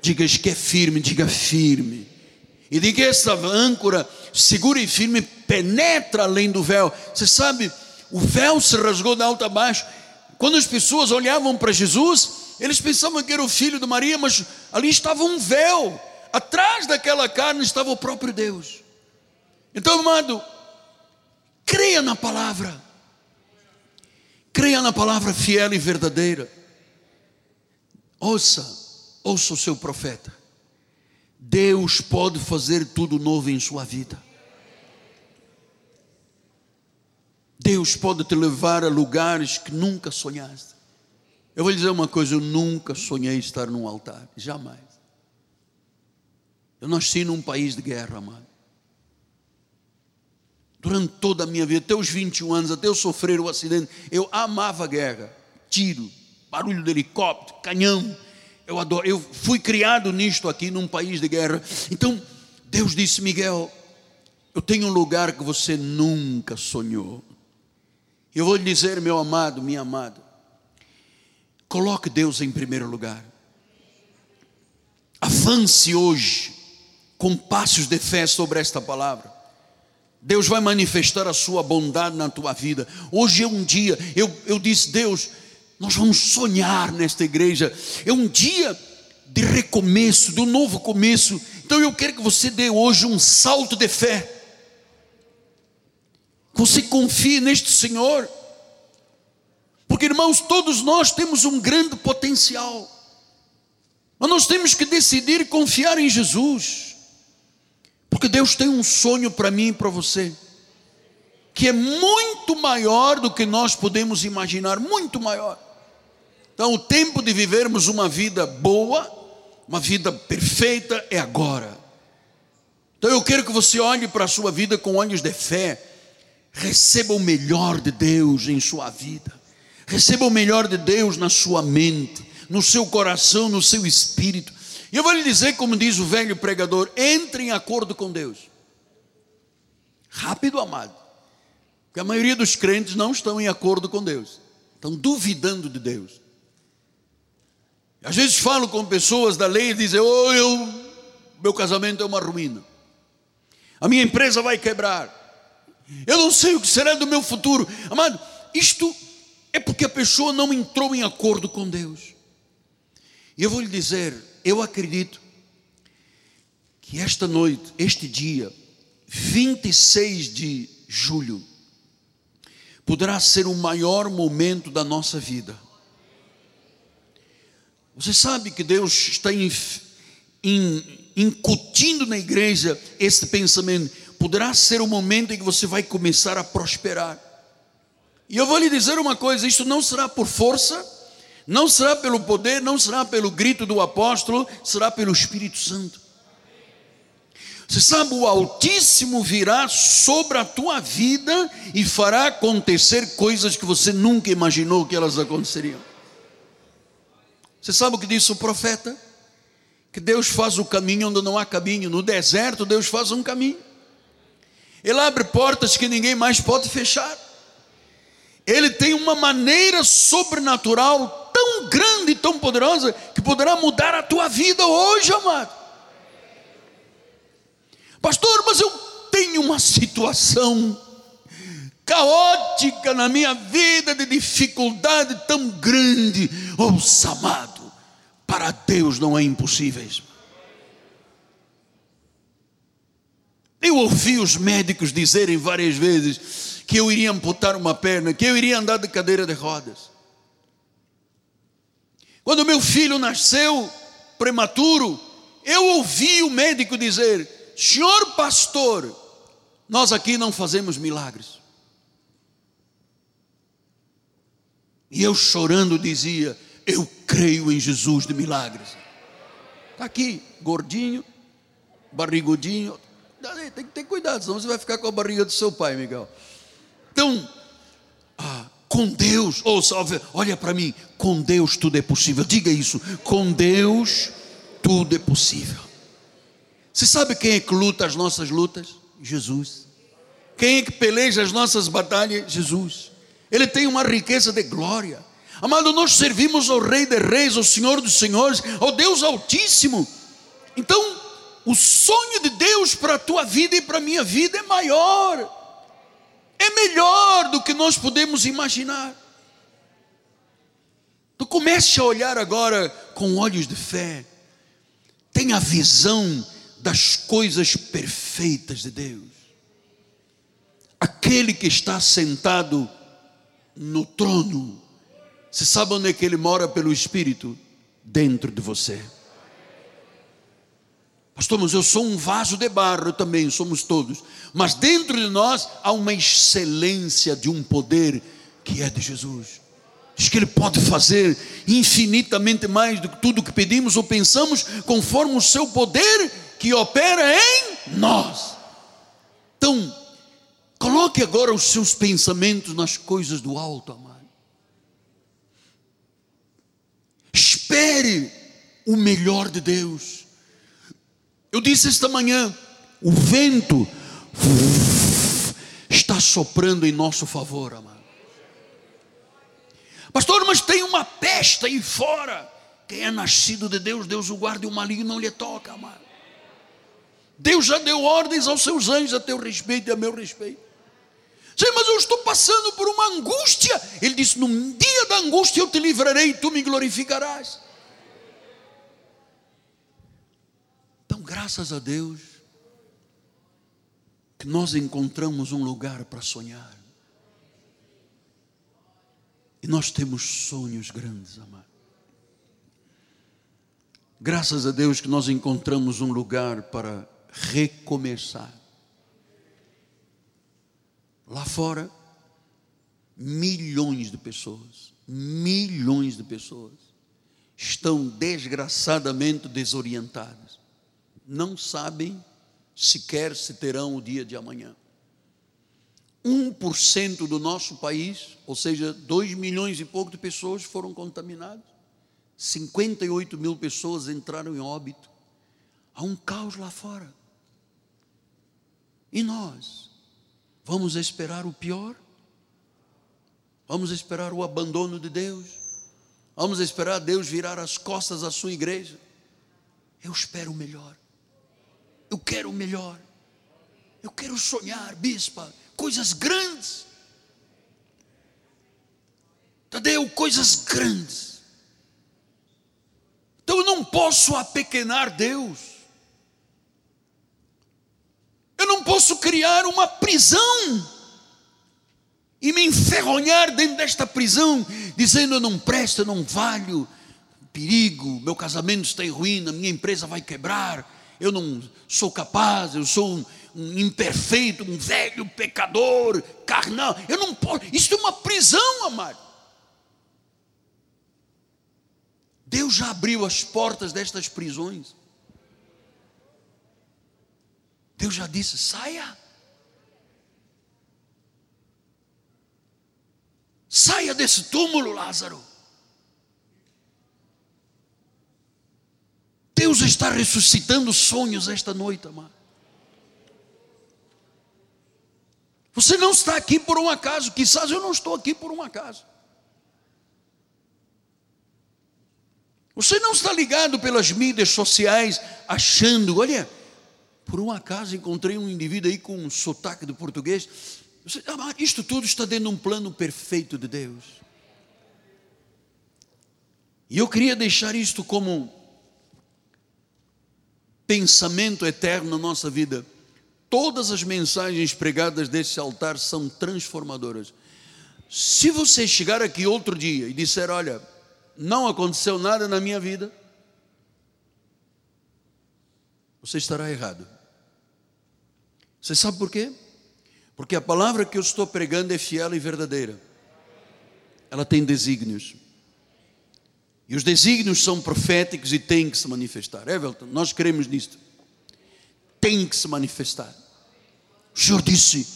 Diga que é firme, diga firme. E diga que essa âncora segura e firme penetra além do véu. Você sabe, o véu se rasgou de alto a baixo. Quando as pessoas olhavam para Jesus, eles pensavam que era o filho de Maria, mas ali estava um véu. Atrás daquela carne estava o próprio Deus. Então, amado, creia na palavra. Creia na palavra fiel e verdadeira. Ouça, ouça o seu profeta. Deus pode fazer tudo novo em sua vida. Deus pode te levar a lugares que nunca sonhaste. Eu vou lhe dizer uma coisa: eu nunca sonhei estar num altar, jamais. Eu nasci num país de guerra, amado. Durante toda a minha vida, até os 21 anos, até eu sofrer o acidente, eu amava a guerra. Tiro, barulho de helicóptero, canhão. Eu adoro. Eu fui criado nisto aqui, num país de guerra. Então, Deus disse, Miguel, eu tenho um lugar que você nunca sonhou. Eu vou lhe dizer, meu amado, minha amada, coloque Deus em primeiro lugar. Avance hoje com passos de fé sobre esta palavra. Deus vai manifestar a sua bondade na tua vida. Hoje é um dia, eu, eu disse, Deus, nós vamos sonhar nesta igreja. É um dia de recomeço, de um novo começo. Então eu quero que você dê hoje um salto de fé você confie neste Senhor. Porque, irmãos, todos nós temos um grande potencial. Mas nós temos que decidir confiar em Jesus. Porque Deus tem um sonho para mim e para você, que é muito maior do que nós podemos imaginar muito maior. Então, o tempo de vivermos uma vida boa, uma vida perfeita, é agora. Então, eu quero que você olhe para a sua vida com olhos de fé Receba o melhor de Deus em sua vida. Receba o melhor de Deus na sua mente, no seu coração, no seu espírito. E eu vou lhe dizer, como diz o velho pregador: entre em acordo com Deus. Rápido, amado. Porque a maioria dos crentes não estão em acordo com Deus, estão duvidando de Deus. Às vezes falo com pessoas da lei e dizem: Oh, eu, meu casamento é uma ruína, a minha empresa vai quebrar. Eu não sei o que será do meu futuro. Amado, isto é porque a pessoa não entrou em acordo com Deus. E eu vou lhe dizer, eu acredito que esta noite, este dia, 26 de julho, poderá ser o maior momento da nossa vida. Você sabe que Deus está incutindo na igreja este pensamento. Poderá ser o momento em que você vai começar a prosperar. E eu vou lhe dizer uma coisa: isso não será por força, não será pelo poder, não será pelo grito do apóstolo, será pelo Espírito Santo. Você sabe, o Altíssimo virá sobre a tua vida e fará acontecer coisas que você nunca imaginou que elas aconteceriam. Você sabe o que disse o profeta? Que Deus faz o caminho onde não há caminho. No deserto, Deus faz um caminho. Ele abre portas que ninguém mais pode fechar. Ele tem uma maneira sobrenatural tão grande e tão poderosa que poderá mudar a tua vida hoje, amado. Pastor, mas eu tenho uma situação caótica na minha vida, de dificuldade tão grande. Oh, amado, para Deus não é impossível. Eu ouvi os médicos dizerem várias vezes que eu iria amputar uma perna, que eu iria andar de cadeira de rodas. Quando meu filho nasceu prematuro, eu ouvi o médico dizer: Senhor pastor, nós aqui não fazemos milagres. E eu chorando dizia: Eu creio em Jesus de milagres. Está aqui, gordinho, barrigudinho. Tem que ter cuidado, senão você vai ficar com a barriga do seu pai, Miguel. Então, ah, com Deus, ouça, olha para mim, com Deus tudo é possível. Diga isso, com Deus tudo é possível. Você sabe quem é que luta as nossas lutas? Jesus. Quem é que peleja as nossas batalhas? Jesus. Ele tem uma riqueza de glória. Amado, nós servimos ao Rei de Reis, ao Senhor dos Senhores, ao Deus Altíssimo. Então, o sonho de Deus para a tua vida e para a minha vida é maior, é melhor do que nós podemos imaginar. Tu comece a olhar agora com olhos de fé, tenha a visão das coisas perfeitas de Deus. Aquele que está sentado no trono, você sabe onde é que ele mora pelo Espírito? Dentro de você. Pastor, mas eu sou um vaso de barro, também, somos todos. Mas dentro de nós há uma excelência de um poder que é de Jesus. Diz que Ele pode fazer infinitamente mais do que tudo que pedimos ou pensamos, conforme o seu poder que opera em nós. Então, coloque agora os seus pensamentos nas coisas do alto, amado. Espere o melhor de Deus. Eu disse esta manhã: o vento está soprando em nosso favor, amado. Pastor, mas tem uma peste aí fora. Quem é nascido de Deus, Deus o guarda e o maligno não lhe toca, amado. Deus já deu ordens aos seus anjos a teu respeito e a meu respeito. Sim, mas eu estou passando por uma angústia. Ele disse: No dia da angústia eu te livrarei e tu me glorificarás. Graças a Deus, que nós encontramos um lugar para sonhar. E nós temos sonhos grandes, amado. Graças a Deus que nós encontramos um lugar para recomeçar. Lá fora, milhões de pessoas, milhões de pessoas estão desgraçadamente desorientadas. Não sabem sequer se terão o dia de amanhã. 1% do nosso país, ou seja, 2 milhões e pouco de pessoas foram contaminadas. 58 mil pessoas entraram em óbito. Há um caos lá fora. E nós? Vamos esperar o pior? Vamos esperar o abandono de Deus? Vamos esperar Deus virar as costas à sua igreja? Eu espero o melhor. Eu quero o melhor. Eu quero sonhar, bispa, coisas grandes. Tadeu, coisas grandes. Então eu não posso apequenar Deus. Eu não posso criar uma prisão. e me enferronhar dentro desta prisão, dizendo eu não presto, eu não valho, perigo, meu casamento está em ruína, minha empresa vai quebrar, eu não sou capaz, eu sou um, um imperfeito, um velho pecador, carnal, eu não posso, isso é uma prisão, amado. Deus já abriu as portas destas prisões. Deus já disse: saia. Saia desse túmulo, Lázaro. Deus está ressuscitando sonhos esta noite, amado. Você não está aqui por um acaso, quizás eu não estou aqui por um acaso. Você não está ligado pelas mídias sociais achando, olha, por um acaso encontrei um indivíduo aí com um sotaque de português. Você, ah, isto tudo está dentro de um plano perfeito de Deus. E eu queria deixar isto como pensamento eterno na nossa vida. Todas as mensagens pregadas desse altar são transformadoras. Se você chegar aqui outro dia e disser, olha, não aconteceu nada na minha vida, você estará errado. Você sabe por quê? Porque a palavra que eu estou pregando é fiel e verdadeira. Ela tem desígnios. E os desígnios são proféticos e têm que se manifestar. Everton, nós cremos nisto. Tem que se manifestar. O Senhor disse: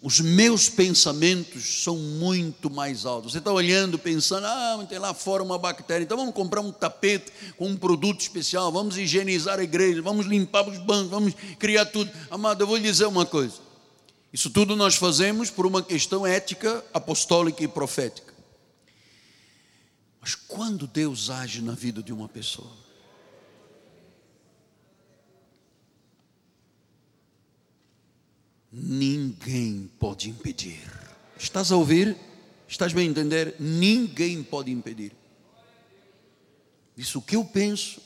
os meus pensamentos são muito mais altos. Você está olhando, pensando, ah, tem lá fora uma bactéria, então vamos comprar um tapete com um produto especial, vamos higienizar a igreja, vamos limpar os bancos, vamos criar tudo. Amado, eu vou lhe dizer uma coisa. Isso tudo nós fazemos por uma questão ética, apostólica e profética. Mas quando Deus age na vida de uma pessoa, ninguém pode impedir. Estás a ouvir? Estás bem a entender? Ninguém pode impedir. Isso o que eu penso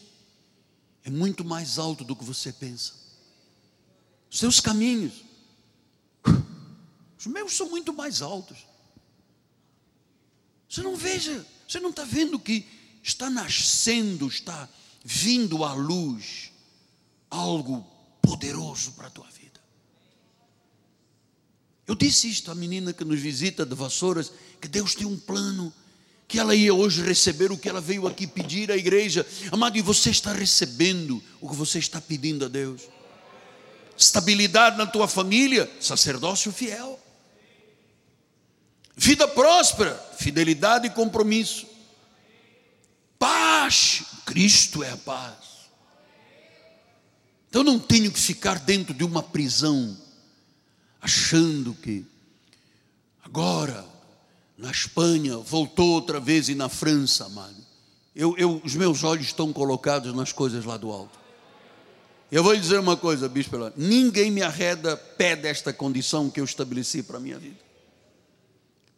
é muito mais alto do que você pensa. Os seus caminhos, os meus são muito mais altos. Você não veja, você não está vendo que está nascendo, está vindo à luz algo poderoso para a tua vida. Eu disse isto à menina que nos visita de Vassouras, que Deus tem um plano, que ela ia hoje receber o que ela veio aqui pedir à igreja. Amado, e você está recebendo o que você está pedindo a Deus. Estabilidade na tua família, sacerdócio fiel. Vida próspera, fidelidade e compromisso. Paz, Cristo é a paz. Então não tenho que ficar dentro de uma prisão achando que agora na Espanha voltou outra vez e na França, amado. Eu, eu, os meus olhos estão colocados nas coisas lá do alto. Eu vou dizer uma coisa, bispo, ninguém me arreda pé desta condição que eu estabeleci para a minha vida.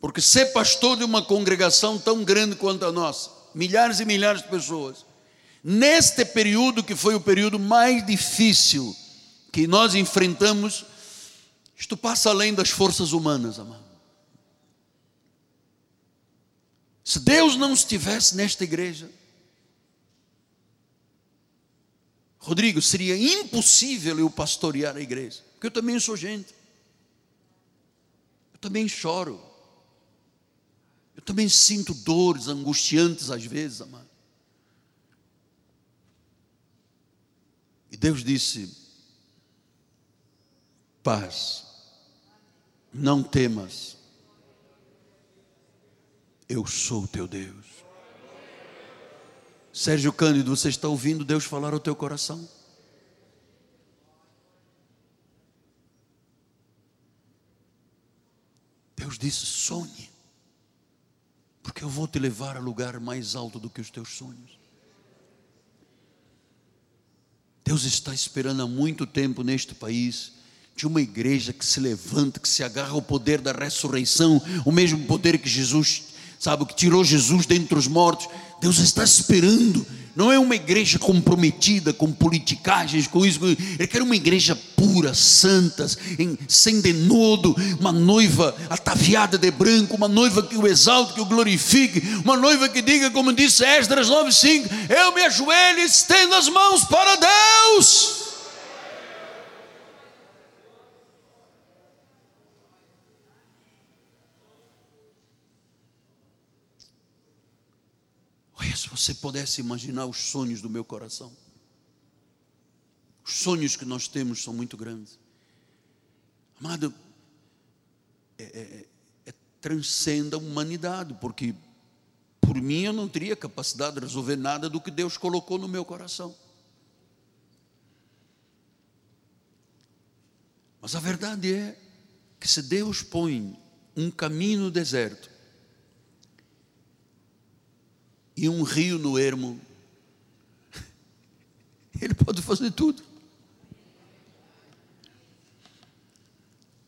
Porque ser pastor de uma congregação tão grande quanto a nossa, milhares e milhares de pessoas, neste período que foi o período mais difícil que nós enfrentamos isto passa além das forças humanas, amado. Se Deus não estivesse nesta igreja, Rodrigo, seria impossível eu pastorear a igreja, porque eu também sou gente, eu também choro, eu também sinto dores angustiantes às vezes, amado. E Deus disse: paz não temas, eu sou o teu Deus. Sérgio Cândido, você está ouvindo Deus falar ao teu coração? Deus disse: sonhe, porque eu vou te levar a lugar mais alto do que os teus sonhos. Deus está esperando há muito tempo neste país de uma igreja que se levanta, que se agarra ao poder da ressurreição, o mesmo poder que Jesus sabe, que tirou Jesus dentre os mortos. Deus está esperando. Não é uma igreja comprometida com politicagens, com isso. Ele quer uma igreja pura, santa, em, sem denodo, uma noiva ataviada de branco, uma noiva que o exalte, que o glorifique, uma noiva que diga, como disse Esdras 9,5: Eu me ajoelho e estendo as mãos para Deus. Olha, se você pudesse imaginar os sonhos do meu coração. Os sonhos que nós temos são muito grandes. Amado, é, é, é, transcende a humanidade, porque por mim eu não teria capacidade de resolver nada do que Deus colocou no meu coração. Mas a verdade é que se Deus põe um caminho no deserto, e um rio no ermo, ele pode fazer tudo.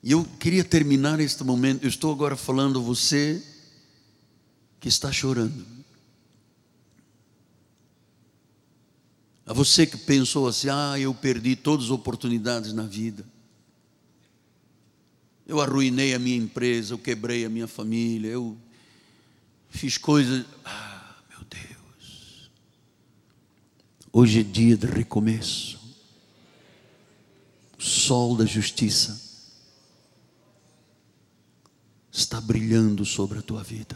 E eu queria terminar este momento. Eu estou agora falando a você que está chorando. A você que pensou assim: ah, eu perdi todas as oportunidades na vida. Eu arruinei a minha empresa, eu quebrei a minha família, eu fiz coisas. Ah, Hoje é dia de recomeço. O sol da justiça está brilhando sobre a tua vida.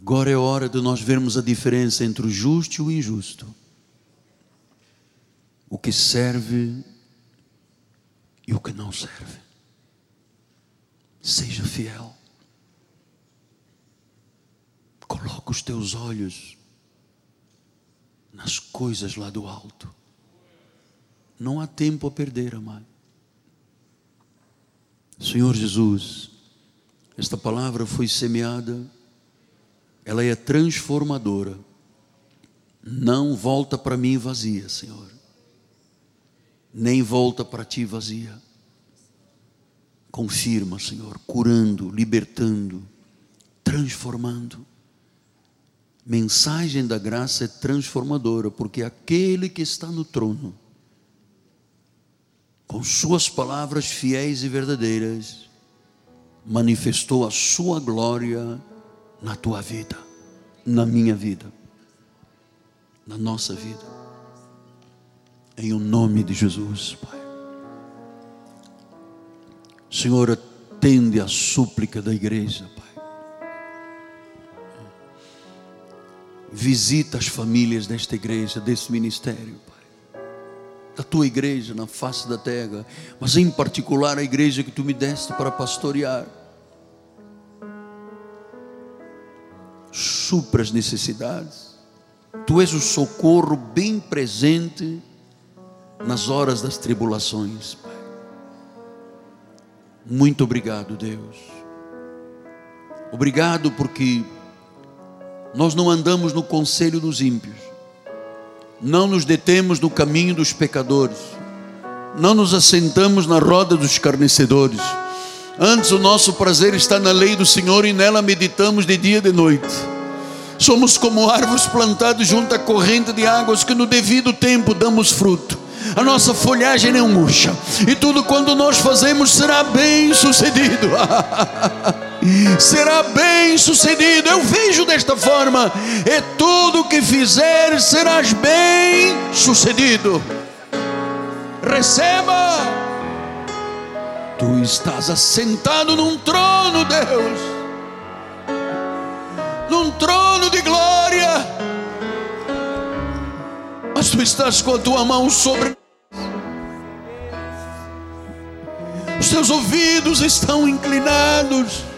Agora é hora de nós vermos a diferença entre o justo e o injusto. O que serve e o que não serve. Seja fiel. Coloca os teus olhos nas coisas lá do alto. Não há tempo a perder, amado. Senhor Jesus, esta palavra foi semeada, ela é transformadora. Não volta para mim vazia, Senhor. Nem volta para ti vazia. Confirma, Senhor, curando, libertando, transformando mensagem da graça é transformadora, porque aquele que está no trono, com suas palavras fiéis e verdadeiras, manifestou a sua glória na tua vida, na minha vida, na nossa vida. Em o nome de Jesus, Pai. Senhor, atende a súplica da igreja, Pai. Visita as famílias desta igreja, desse ministério, Pai. Da tua igreja na face da terra, mas em particular a igreja que tu me deste para pastorear. Supra as necessidades. Tu és o socorro bem presente nas horas das tribulações, Pai. Muito obrigado, Deus. Obrigado porque nós não andamos no conselho dos ímpios, não nos detemos no caminho dos pecadores, não nos assentamos na roda dos escarnecedores. Antes o nosso prazer está na lei do Senhor e nela meditamos de dia e de noite. Somos como árvores plantadas junto à corrente de águas que no devido tempo damos fruto. A nossa folhagem não murcha, e tudo quando nós fazemos será bem sucedido. será bem sucedido. Eu vejo desta forma: e tudo que fizer serás bem sucedido. Receba, tu estás assentado num trono, Deus, num trono de glória, mas tu estás com a tua mão sobre os teus ouvidos estão inclinados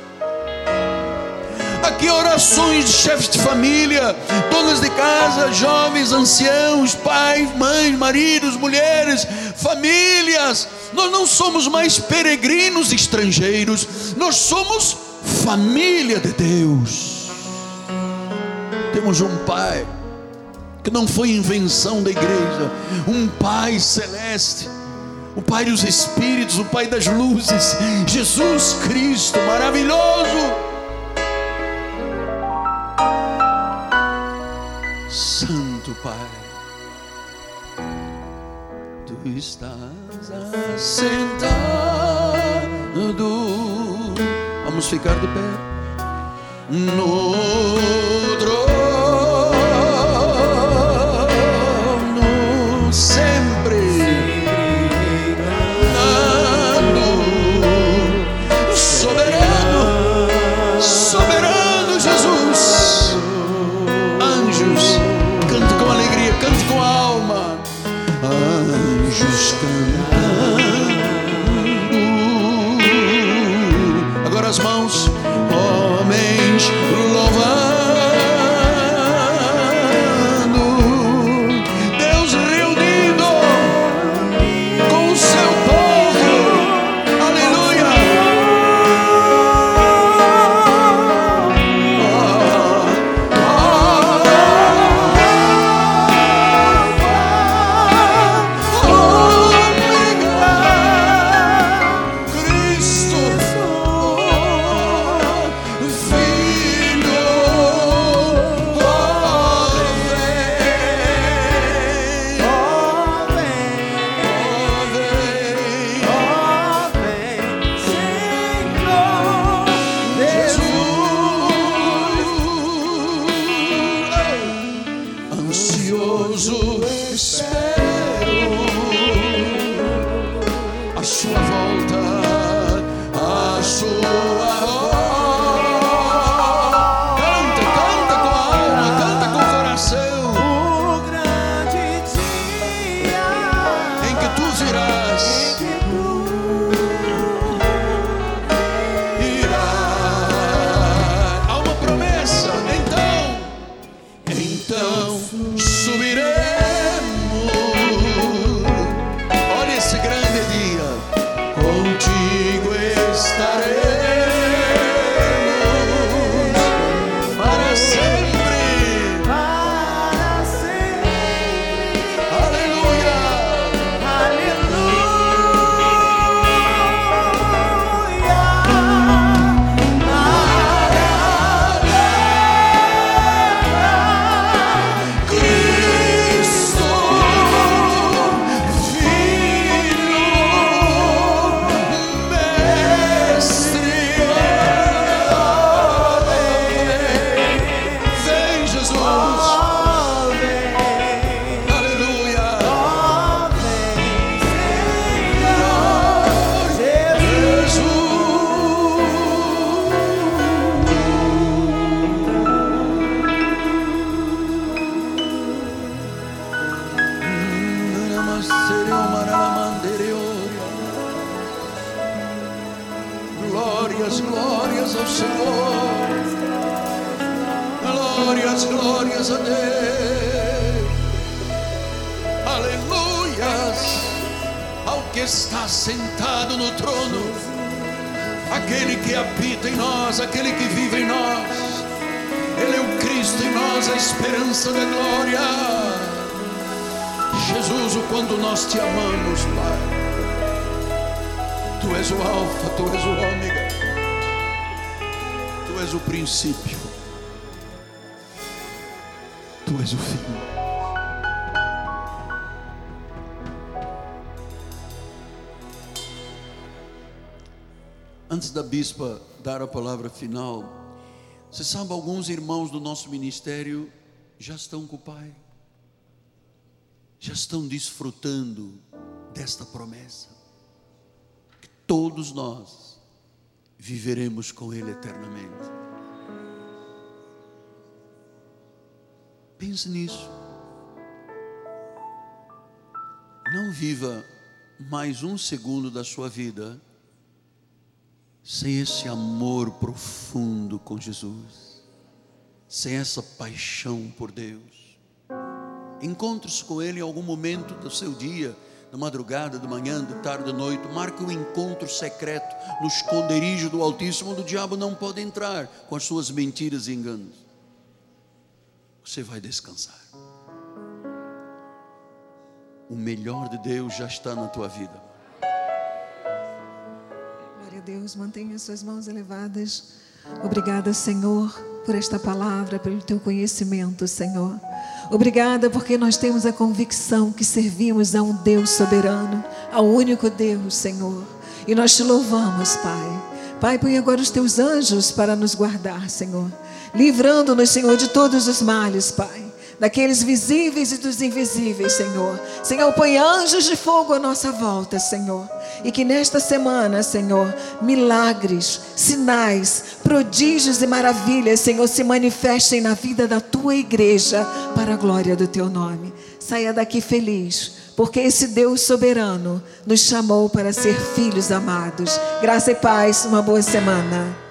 aqui orações de chefes de família, donas de casa, jovens, anciãos, pais, mães, maridos, mulheres, famílias. Nós não somos mais peregrinos estrangeiros, nós somos família de Deus. Temos um Pai que não foi invenção da igreja, um Pai celeste o Pai dos Espíritos, o Pai das luzes, Jesus Cristo, maravilhoso. Santo Pai, Tu estás assentado. Vamos ficar de pé no Antes da bispa dar a palavra final, você sabe, alguns irmãos do nosso ministério já estão com o Pai, já estão desfrutando desta promessa, que todos nós viveremos com Ele eternamente. Pense nisso. Não viva mais um segundo da sua vida sem esse amor profundo com Jesus, sem essa paixão por Deus. Encontre-se com Ele em algum momento do seu dia, da madrugada, de manhã, de tarde, de noite. Marque um encontro secreto no esconderijo do Altíssimo, onde o diabo não pode entrar com as suas mentiras e enganos. Você vai descansar. O melhor de Deus já está na tua vida. Deus. Mantenha suas mãos elevadas. Obrigada, Senhor, por esta palavra, pelo teu conhecimento, Senhor. Obrigada porque nós temos a convicção que servimos a um Deus soberano, ao único Deus, Senhor. E nós te louvamos, Pai. Pai, põe agora os teus anjos para nos guardar, Senhor. Livrando-nos, Senhor, de todos os males, Pai daqueles visíveis e dos invisíveis, Senhor. Senhor, põe anjos de fogo à nossa volta, Senhor. E que nesta semana, Senhor, milagres, sinais, prodígios e maravilhas, Senhor, se manifestem na vida da tua igreja para a glória do teu nome. Saia daqui feliz, porque esse Deus soberano nos chamou para ser filhos amados. Graça e paz, uma boa semana.